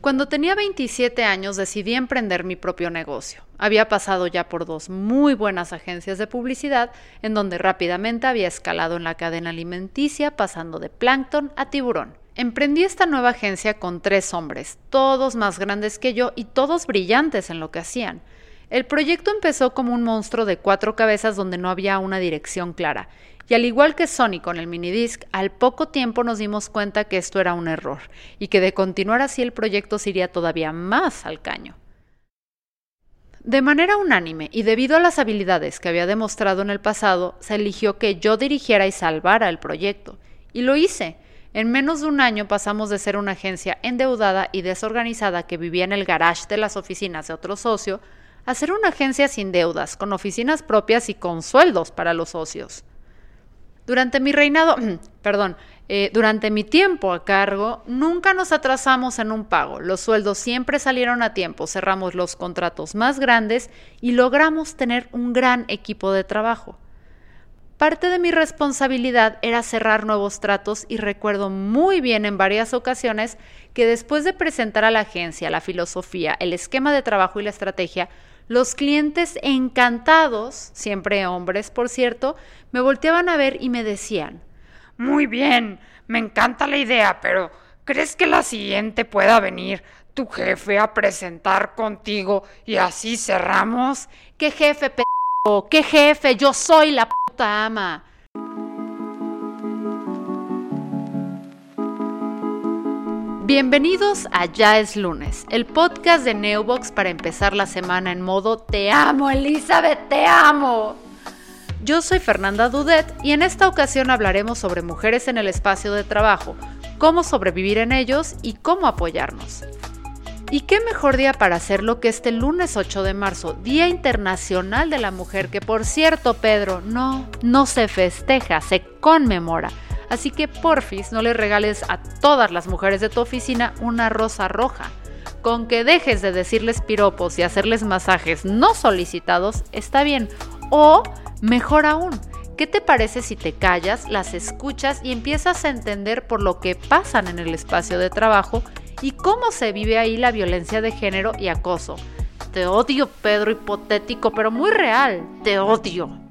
Cuando tenía 27 años decidí emprender mi propio negocio. Había pasado ya por dos muy buenas agencias de publicidad, en donde rápidamente había escalado en la cadena alimenticia, pasando de plancton a tiburón. Emprendí esta nueva agencia con tres hombres, todos más grandes que yo y todos brillantes en lo que hacían. El proyecto empezó como un monstruo de cuatro cabezas donde no había una dirección clara, y al igual que Sony con el minidisc, al poco tiempo nos dimos cuenta que esto era un error y que de continuar así el proyecto se iría todavía más al caño. De manera unánime y debido a las habilidades que había demostrado en el pasado, se eligió que yo dirigiera y salvara el proyecto. Y lo hice. En menos de un año pasamos de ser una agencia endeudada y desorganizada que vivía en el garage de las oficinas de otro socio a ser una agencia sin deudas, con oficinas propias y con sueldos para los socios. Durante mi reinado, perdón, eh, durante mi tiempo a cargo, nunca nos atrasamos en un pago. Los sueldos siempre salieron a tiempo, cerramos los contratos más grandes y logramos tener un gran equipo de trabajo. Parte de mi responsabilidad era cerrar nuevos tratos y recuerdo muy bien en varias ocasiones que después de presentar a la agencia la filosofía, el esquema de trabajo y la estrategia, los clientes encantados, siempre hombres por cierto, me volteaban a ver y me decían, Muy bien, me encanta la idea, pero ¿crees que la siguiente pueda venir tu jefe a presentar contigo y así cerramos? ¿Qué jefe, p***? ¿Qué jefe? Yo soy la puta ama. Bienvenidos a Ya es lunes, el podcast de Neobox para empezar la semana en modo Te amo, Elizabeth, te amo. Yo soy Fernanda Dudet y en esta ocasión hablaremos sobre mujeres en el espacio de trabajo, cómo sobrevivir en ellos y cómo apoyarnos. ¿Y qué mejor día para hacerlo que este lunes 8 de marzo, Día Internacional de la Mujer, que por cierto, Pedro, no, no se festeja, se conmemora. Así que porfis no le regales a todas las mujeres de tu oficina una rosa roja. Con que dejes de decirles piropos y hacerles masajes no solicitados, está bien. O, mejor aún, ¿qué te parece si te callas, las escuchas y empiezas a entender por lo que pasan en el espacio de trabajo y cómo se vive ahí la violencia de género y acoso? Te odio, Pedro, hipotético, pero muy real. Te odio.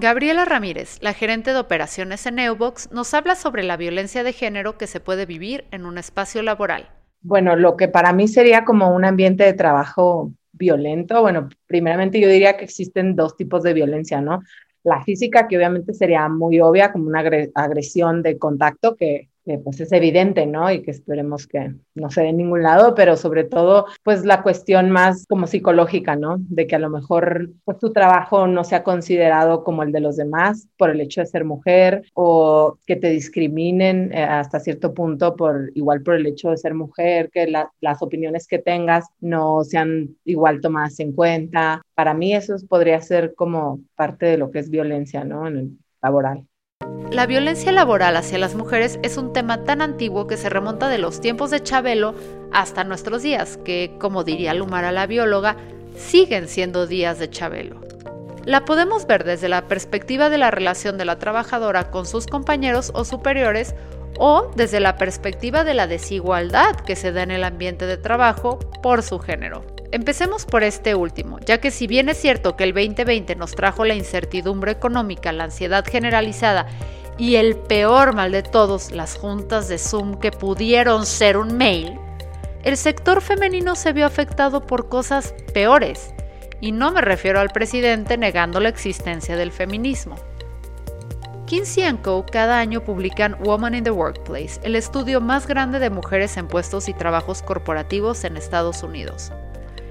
Gabriela Ramírez, la gerente de operaciones en Neubox, nos habla sobre la violencia de género que se puede vivir en un espacio laboral. Bueno, lo que para mí sería como un ambiente de trabajo violento, bueno, primeramente yo diría que existen dos tipos de violencia, ¿no? La física, que obviamente sería muy obvia, como una agresión de contacto, que pues es evidente, ¿no? Y que esperemos que no se dé en ningún lado, pero sobre todo, pues la cuestión más como psicológica, ¿no? De que a lo mejor, pues tu trabajo no sea considerado como el de los demás por el hecho de ser mujer o que te discriminen eh, hasta cierto punto por igual por el hecho de ser mujer, que las opiniones que tengas no sean igual tomadas en cuenta. Para mí eso podría ser como parte de lo que es violencia, ¿no? En el laboral. La violencia laboral hacia las mujeres es un tema tan antiguo que se remonta de los tiempos de Chabelo hasta nuestros días, que, como diría Lumara la bióloga, siguen siendo días de Chabelo. La podemos ver desde la perspectiva de la relación de la trabajadora con sus compañeros o superiores o desde la perspectiva de la desigualdad que se da en el ambiente de trabajo por su género. Empecemos por este último, ya que si bien es cierto que el 2020 nos trajo la incertidumbre económica, la ansiedad generalizada y el peor mal de todos, las juntas de Zoom que pudieron ser un mail, el sector femenino se vio afectado por cosas peores, y no me refiero al presidente negando la existencia del feminismo. Kinsey Co. cada año publican Woman in the Workplace, el estudio más grande de mujeres en puestos y trabajos corporativos en Estados Unidos.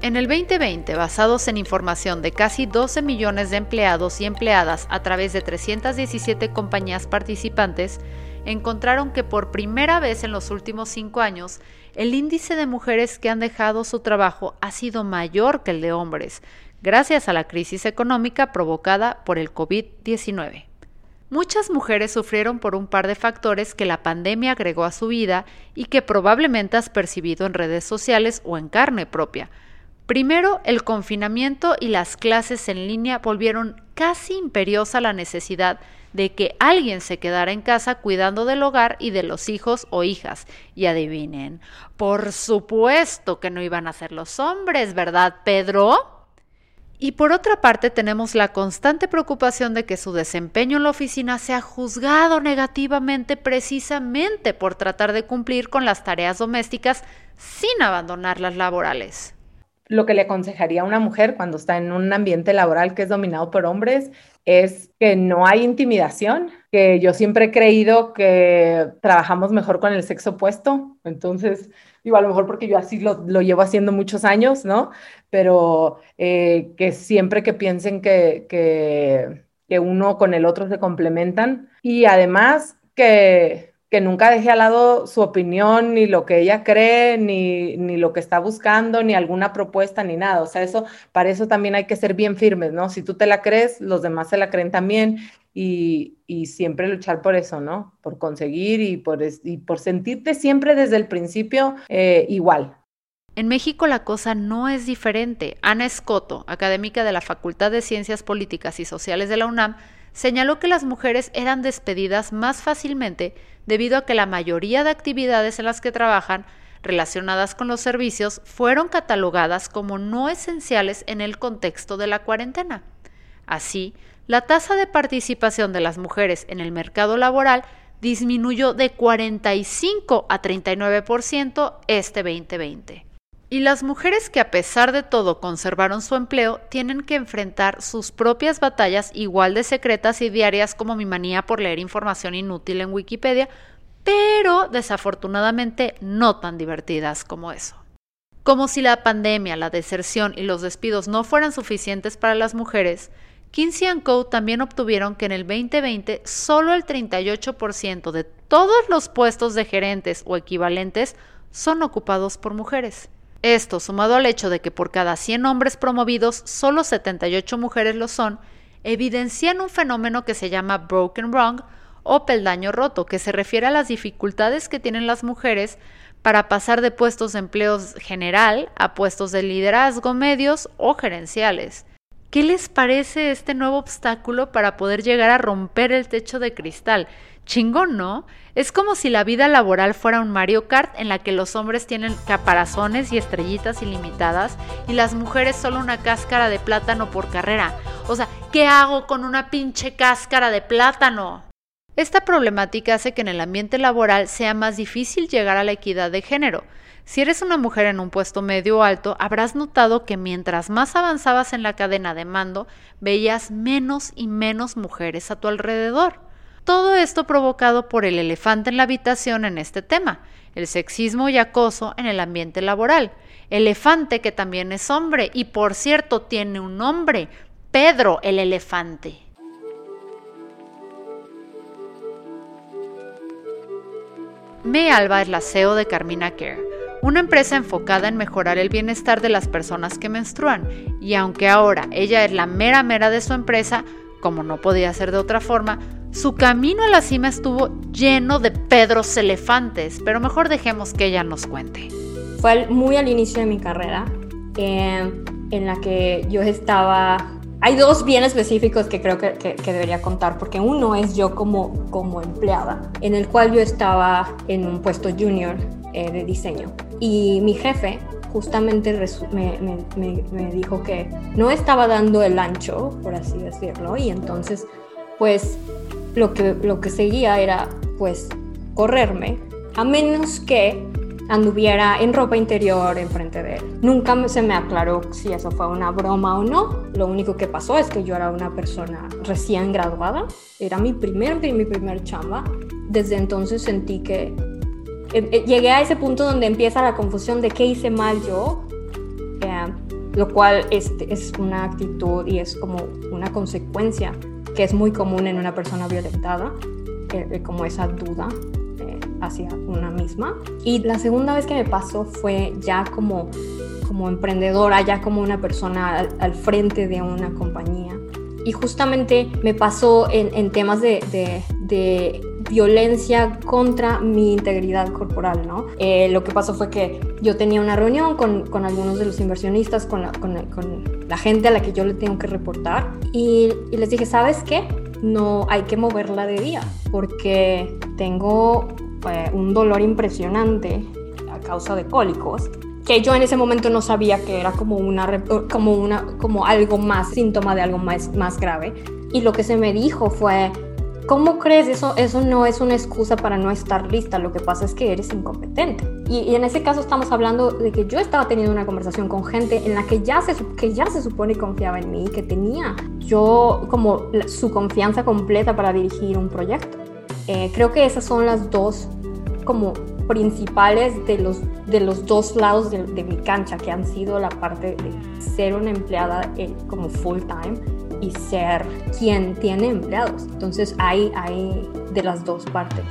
En el 2020, basados en información de casi 12 millones de empleados y empleadas a través de 317 compañías participantes, encontraron que por primera vez en los últimos cinco años, el índice de mujeres que han dejado su trabajo ha sido mayor que el de hombres, gracias a la crisis económica provocada por el COVID-19. Muchas mujeres sufrieron por un par de factores que la pandemia agregó a su vida y que probablemente has percibido en redes sociales o en carne propia, Primero, el confinamiento y las clases en línea volvieron casi imperiosa la necesidad de que alguien se quedara en casa cuidando del hogar y de los hijos o hijas. Y adivinen, por supuesto que no iban a ser los hombres, ¿verdad, Pedro? Y por otra parte tenemos la constante preocupación de que su desempeño en la oficina sea juzgado negativamente precisamente por tratar de cumplir con las tareas domésticas sin abandonar las laborales. Lo que le aconsejaría a una mujer cuando está en un ambiente laboral que es dominado por hombres es que no hay intimidación, que yo siempre he creído que trabajamos mejor con el sexo opuesto, entonces digo, a lo mejor porque yo así lo, llevo haciendo muchos años, ¿no? Pero eh, que siempre que piensen que, que, que uno con el otro se complementan y además que que nunca deje al lado su opinión, ni lo que ella cree, ni, ni, lo que está buscando, ni alguna propuesta, ni nada. O sea, eso, para eso también hay que ser bien firmes, ¿no? Si tú te la crees, los demás se la creen también y, siempre luchar por eso, ¿no? Por conseguir y por, y por sentirte siempre desde el principio eh, igual. En México la cosa no es diferente. Ana Escoto, académica de la Facultad de Ciencias Políticas y Sociales de la UNAM, señaló que las mujeres eran despedidas más fácilmente debido a que la mayoría de actividades en las que trabajan relacionadas con los servicios fueron catalogadas como no esenciales en el contexto de la cuarentena. Así, la tasa de participación de las mujeres en el mercado laboral disminuyó de 45 a 39% este 2020. Y las mujeres que a pesar de todo conservaron su empleo tienen que enfrentar sus propias batallas igual de secretas y diarias como mi manía por leer información inútil en Wikipedia, pero desafortunadamente no tan divertidas como eso. Como si la pandemia, la deserción y los despidos no fueran suficientes para las mujeres, Kinsey Co. también obtuvieron que en el 2020 solo el 38% de todos los puestos de gerentes o equivalentes son ocupados por mujeres. Esto, sumado al hecho de que por cada 100 hombres promovidos solo 78 mujeres lo son, evidencian un fenómeno que se llama broken wrong o peldaño roto, que se refiere a las dificultades que tienen las mujeres para pasar de puestos de empleo general a puestos de liderazgo medios o gerenciales. ¿Qué les parece este nuevo obstáculo para poder llegar a romper el techo de cristal? Chingón, ¿no? Es como si la vida laboral fuera un Mario Kart en la que los hombres tienen caparazones y estrellitas ilimitadas y las mujeres solo una cáscara de plátano por carrera. O sea, ¿qué hago con una pinche cáscara de plátano? Esta problemática hace que en el ambiente laboral sea más difícil llegar a la equidad de género. Si eres una mujer en un puesto medio o alto, habrás notado que mientras más avanzabas en la cadena de mando, veías menos y menos mujeres a tu alrededor. Todo esto provocado por el elefante en la habitación en este tema, el sexismo y acoso en el ambiente laboral. Elefante que también es hombre y por cierto tiene un nombre, Pedro el elefante. Me Alba es la CEO de Carmina Care, una empresa enfocada en mejorar el bienestar de las personas que menstruan, y aunque ahora ella es la mera mera de su empresa, como no podía ser de otra forma, su camino a la cima estuvo lleno de Pedros elefantes, pero mejor dejemos que ella nos cuente. Fue muy al inicio de mi carrera, eh, en la que yo estaba... Hay dos bien específicos que creo que, debería contar, porque uno es yo como, como empleada, en el cual yo estaba en un puesto junior eh, de diseño. Y mi jefe justamente me, me, me, dijo que no estaba dando el ancho, por así decirlo, y entonces pues lo que, lo que seguía era pues correrme, a menos que anduviera en ropa interior enfrente de él. Nunca se me aclaró si eso fue una broma o no. Lo único que pasó es que yo era una persona recién graduada, era mi primer, mi primer chamba. Desde entonces sentí que eh, eh, llegué a ese punto donde empieza la confusión de qué hice mal yo, eh, lo cual es, es una actitud y es como una consecuencia que es muy común en una persona violentada, como esa duda hacia una misma. Y la segunda vez que me pasó fue ya como, como emprendedora, ya como una persona al, frente de una compañía. Y justamente me pasó en, en temas de, de, violencia contra mi integridad corporal, ¿no? Eh, lo que pasó fue que yo tenía una reunión con, con algunos de los inversionistas, con la, con, con la, gente a la que yo le tengo que reportar y, y les dije, ¿sabes qué? No hay que moverla de día porque tengo eh, un dolor impresionante a causa de cólicos que yo en ese momento no sabía que era como una como una como algo más síntoma de algo más más grave y lo que se me dijo fue ¿Cómo crees? Eso, eso no es una excusa para no estar lista, lo que pasa es que eres incompetente. Y, en ese caso estamos hablando de que yo estaba teniendo una conversación con gente en la que ya se, que ya se supone confiaba en mí, que tenía yo como su confianza completa para dirigir un proyecto. Eh, creo que esas son las dos como principales de los, de los dos lados de, mi cancha, que han sido la parte de ser una empleada eh, como full time y ser quien tiene empleados. Entonces hay, hay de las dos partes.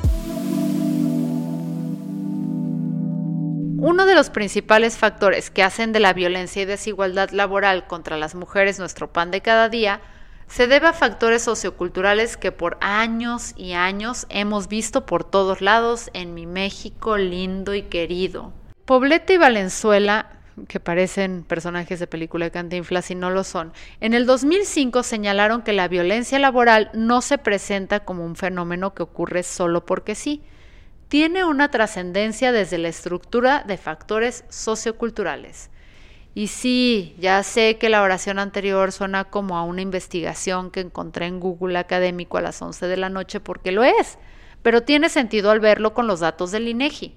Uno de los principales factores que hacen de la violencia y desigualdad laboral contra las mujeres nuestro pan de cada día se debe a factores socioculturales que por años y años hemos visto por todos lados en mi México lindo y querido. Poblete y Valenzuela que parecen personajes de película de Cantinflas y no lo son. En el 2005 señalaron que la violencia laboral no se presenta como un fenómeno que ocurre solo porque sí. Tiene una trascendencia desde la estructura de factores socioculturales. Y sí, ya sé que la oración anterior suena como a una investigación que encontré en Google Académico a las 11 de la noche porque lo es, pero tiene sentido al verlo con los datos del INEGI.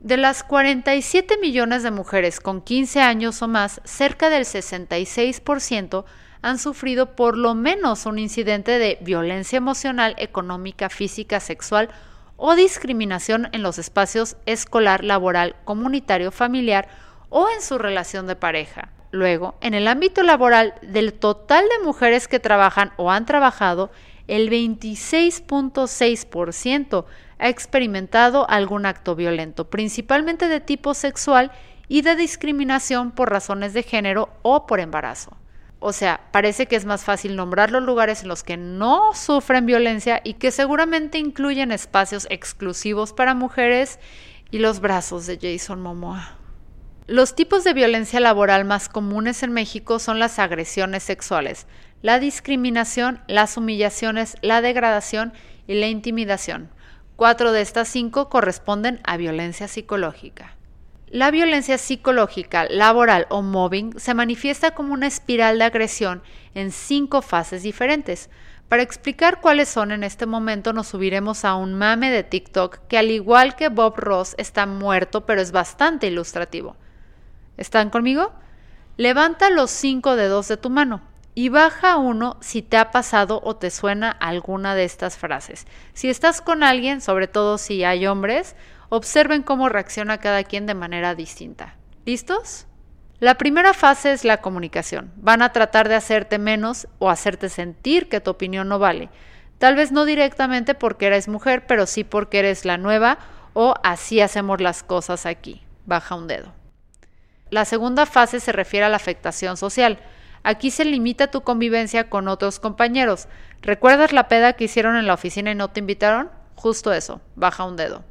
De las 47 millones de mujeres con 15 años o más, cerca del 66% han sufrido por lo menos un incidente de violencia emocional, económica, física, sexual o discriminación en los espacios escolar, laboral, comunitario, familiar o en su relación de pareja. Luego, en el ámbito laboral, del total de mujeres que trabajan o han trabajado, el 26.6% ha experimentado algún acto violento, principalmente de tipo sexual y de discriminación por razones de género o por embarazo. O sea, parece que es más fácil nombrar los lugares en los que no sufren violencia y que seguramente incluyen espacios exclusivos para mujeres y los brazos de Jason Momoa. Los tipos de violencia laboral más comunes en México son las agresiones sexuales, la discriminación, las humillaciones, la degradación y la intimidación. Cuatro de estas cinco corresponden a violencia psicológica. La violencia psicológica, laboral o mobbing se manifiesta como una espiral de agresión en cinco fases diferentes. Para explicar cuáles son en este momento nos subiremos a un mame de TikTok que al igual que Bob Ross está muerto pero es bastante ilustrativo. ¿Están conmigo? Levanta los cinco dedos de tu mano y baja uno si te ha pasado o te suena alguna de estas frases. Si estás con alguien, sobre todo si hay hombres, observen cómo reacciona cada quien de manera distinta. ¿Listos? La primera fase es la comunicación. Van a tratar de hacerte menos o hacerte sentir que tu opinión no vale. Tal vez no directamente porque eres mujer, pero sí porque eres la nueva o así hacemos las cosas aquí. Baja un dedo. La segunda fase se refiere a la afectación social. Aquí se limita tu convivencia con otros compañeros. ¿Recuerdas la peda que hicieron en la oficina y no te invitaron? Justo eso, baja un dedo.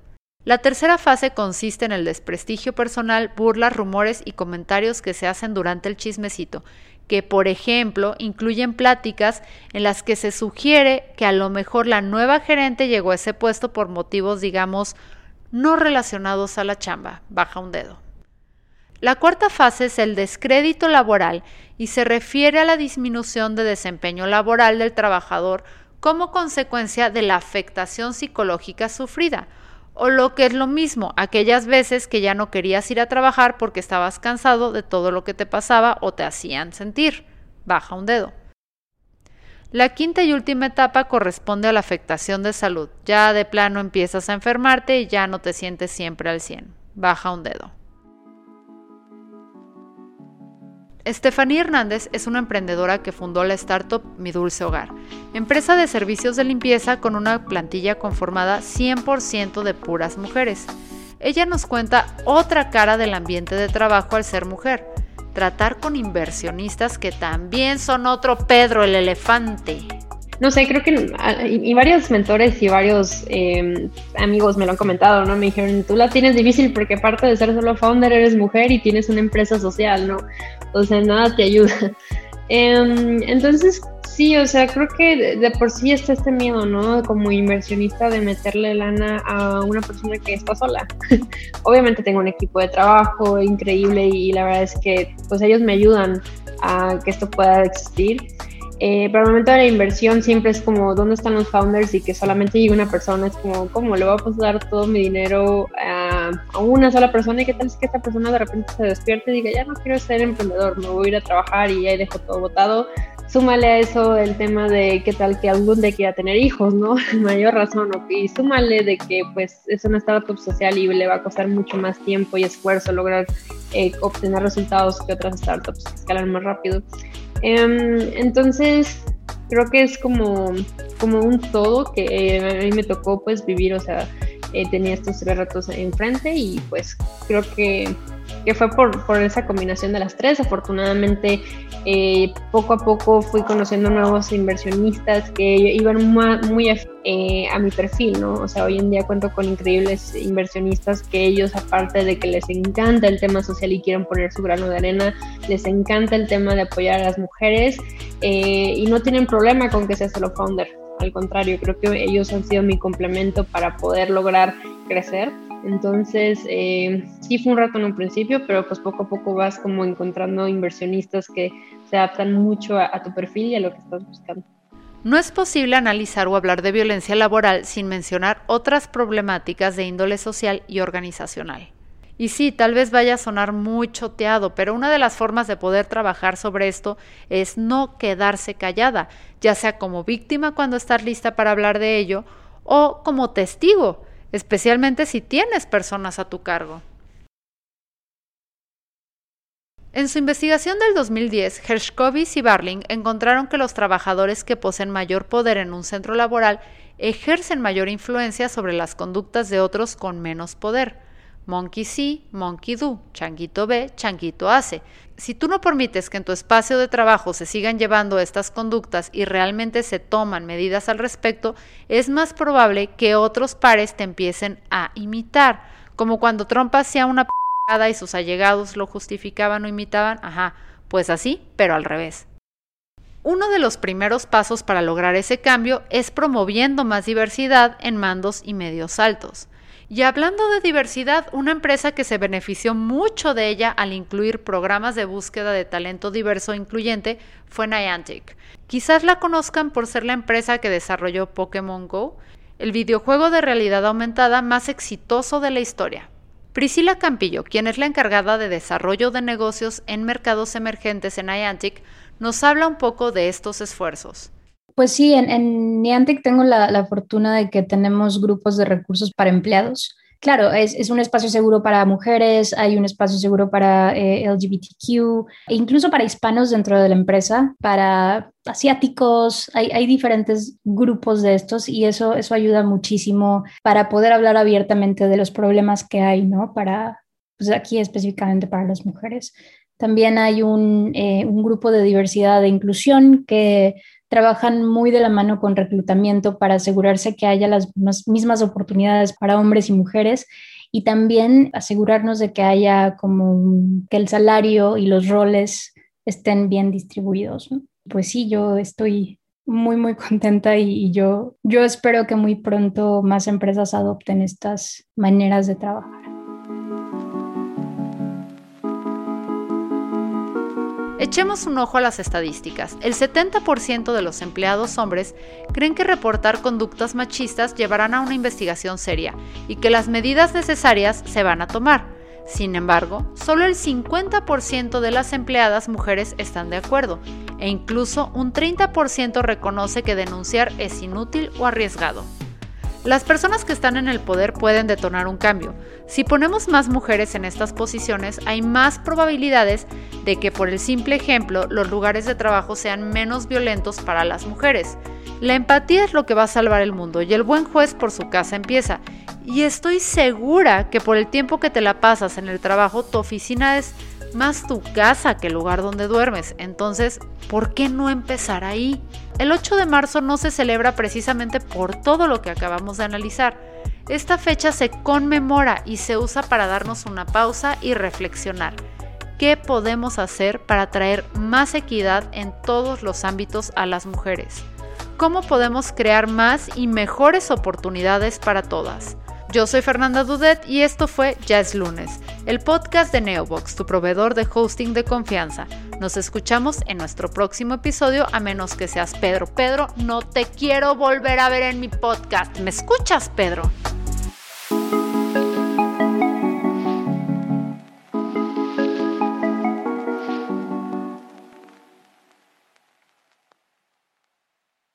La tercera fase consiste en el desprestigio personal, burlas, rumores y comentarios que se hacen durante el chismecito, que por ejemplo incluyen pláticas en las que se sugiere que a lo mejor la nueva gerente llegó a ese puesto por motivos, digamos, no relacionados a la chamba. Baja un dedo. La cuarta fase es el descrédito laboral y se refiere a la disminución de desempeño laboral del trabajador como consecuencia de la afectación psicológica sufrida, o lo que es lo mismo, aquellas veces que ya no querías ir a trabajar porque estabas cansado de todo lo que te pasaba o te hacían sentir. Baja un dedo. La quinta y última etapa corresponde a la afectación de salud. Ya de plano empiezas a enfermarte y ya no te sientes siempre al 100. Baja un dedo. Estefanía Hernández es una emprendedora que fundó la startup Mi Dulce Hogar, empresa de servicios de limpieza con una plantilla conformada 100% de puras mujeres. Ella nos cuenta otra cara del ambiente de trabajo al ser mujer, tratar con inversionistas que también son otro Pedro el elefante. no sé, creo que y, varios mentores y varios em, amigos me lo han comentado, ¿no? Me dijeron, tú la tienes difícil porque aparte de ser solo founder eres mujer y tienes una empresa social, ¿no? O sea, nada te ayuda. Em, entonces, sí, o sea, creo que de, por sí está este miedo, ¿no? Como inversionista de meterle lana a una persona que está sola. Obviamente tengo un equipo de trabajo increíble y la verdad es que pues ellos me ayudan a que esto pueda existir eh, pero al momento de la inversión siempre es como, ¿dónde están los founders? Y que solamente llegue una persona, es como, ¿cómo le voy a pasar todo mi dinero a, una sola persona? ¿Y qué tal es que esta persona de repente se despierte y diga, ya no quiero ser emprendedor, me voy a ir a trabajar y ahí dejo todo botado? Súmale a eso el tema de qué tal que algún día quiera tener hijos, ¿no? Mayor razón. Y súmale de que pues es una startup social y le va a costar mucho más tiempo y esfuerzo lograr eh, obtener resultados que otras startups que escalan más rápido. Em, entonces, creo que es como, como un todo que eh, a mí me tocó pues vivir, o sea, eh, tenía estos tres retos enfrente y pues creo que que fue por, por esa combinación de las tres. Afortunadamente, eh, poco a poco fui conociendo nuevos inversionistas que iban muy, eh, a mi perfil, ¿no? O sea, hoy en día cuento con increíbles inversionistas que ellos, aparte de que les encanta el tema social y quieren poner su grano de arena, les encanta el tema de apoyar a las mujeres eh, y no tienen problema con que sea solo founder. Al contrario, creo que ellos han sido mi complemento para poder lograr crecer entonces, eh, sí fue un rato en un principio, pero pues poco a poco vas como encontrando inversionistas que se adaptan mucho a, tu perfil y a lo que estás buscando. No es posible analizar o hablar de violencia laboral sin mencionar otras problemáticas de índole social y organizacional. Y sí, tal vez vaya a sonar muy choteado, pero una de las formas de poder trabajar sobre esto es no quedarse callada, ya sea como víctima cuando estás lista para hablar de ello o como testigo especialmente si tienes personas a tu cargo. En su investigación del 2010, Hershkovitz y Barling encontraron que los trabajadores que poseen mayor poder en un centro laboral ejercen mayor influencia sobre las conductas de otros con menos poder. Monkey see, monkey do, changuito ve, changuito hace. Si tú no permites que en tu espacio de trabajo se sigan llevando estas conductas y realmente se toman medidas al respecto, es más probable que otros pares te empiecen a imitar, como cuando Trump hacía una p y sus allegados lo justificaban o imitaban, ajá, pues así, pero al revés. Uno de los primeros pasos para lograr ese cambio es promoviendo más diversidad en mandos y medios altos. Y hablando de diversidad, una empresa que se benefició mucho de ella al incluir programas de búsqueda de talento diverso e incluyente fue Niantic. Quizás la conozcan por ser la empresa que desarrolló Pokémon Go, el videojuego de realidad aumentada más exitoso de la historia. Priscila Campillo, quien es la encargada de desarrollo de negocios en mercados emergentes en Niantic, nos habla un poco de estos esfuerzos. Pues sí, en, Niantic tengo la, fortuna de que tenemos grupos de recursos para empleados. Claro, es, un espacio seguro para mujeres, hay un espacio seguro para eh, LGBTQ, e incluso para hispanos dentro de la empresa, para asiáticos, hay, diferentes grupos de estos y eso, eso ayuda muchísimo para poder hablar abiertamente de los problemas que hay, ¿no? Para, pues aquí específicamente para las mujeres. También hay un, eh, un grupo de diversidad e inclusión que trabajan muy de la mano con reclutamiento para asegurarse que haya las mismas oportunidades para hombres y mujeres y también asegurarnos de que haya como que el salario y los roles estén bien distribuidos. Pues sí, yo estoy muy, muy contenta y, y, yo, yo espero que muy pronto más empresas adopten estas maneras de trabajar. Echemos un ojo a las estadísticas. El 70% de los empleados hombres creen que reportar conductas machistas llevarán a una investigación seria y que las medidas necesarias se van a tomar. Sin embargo, solo el 50% de las empleadas mujeres están de acuerdo e incluso un 30% reconoce que denunciar es inútil o arriesgado. Las personas que están en el poder pueden detonar un cambio. Si ponemos más mujeres en estas posiciones, hay más probabilidades de que por el simple ejemplo los lugares de trabajo sean menos violentos para las mujeres. La empatía es lo que va a salvar el mundo y el buen juez por su casa empieza. Y estoy segura que por el tiempo que te la pasas en el trabajo, tu oficina es más tu casa que el lugar donde duermes. Entonces, ¿por qué no empezar ahí? El 8 de marzo no se celebra precisamente por todo lo que acabamos de analizar. Esta fecha se conmemora y se usa para darnos una pausa y reflexionar. ¿Qué podemos hacer para traer más equidad en todos los ámbitos a las mujeres? ¿Cómo podemos crear más y mejores oportunidades para todas? Yo soy Fernanda Dudet y esto fue Ya es lunes, el podcast de Neobox, tu proveedor de hosting de confianza. Nos escuchamos en nuestro próximo episodio, a menos que seas Pedro. Pedro, no te quiero volver a ver en mi podcast. ¿Me escuchas, Pedro?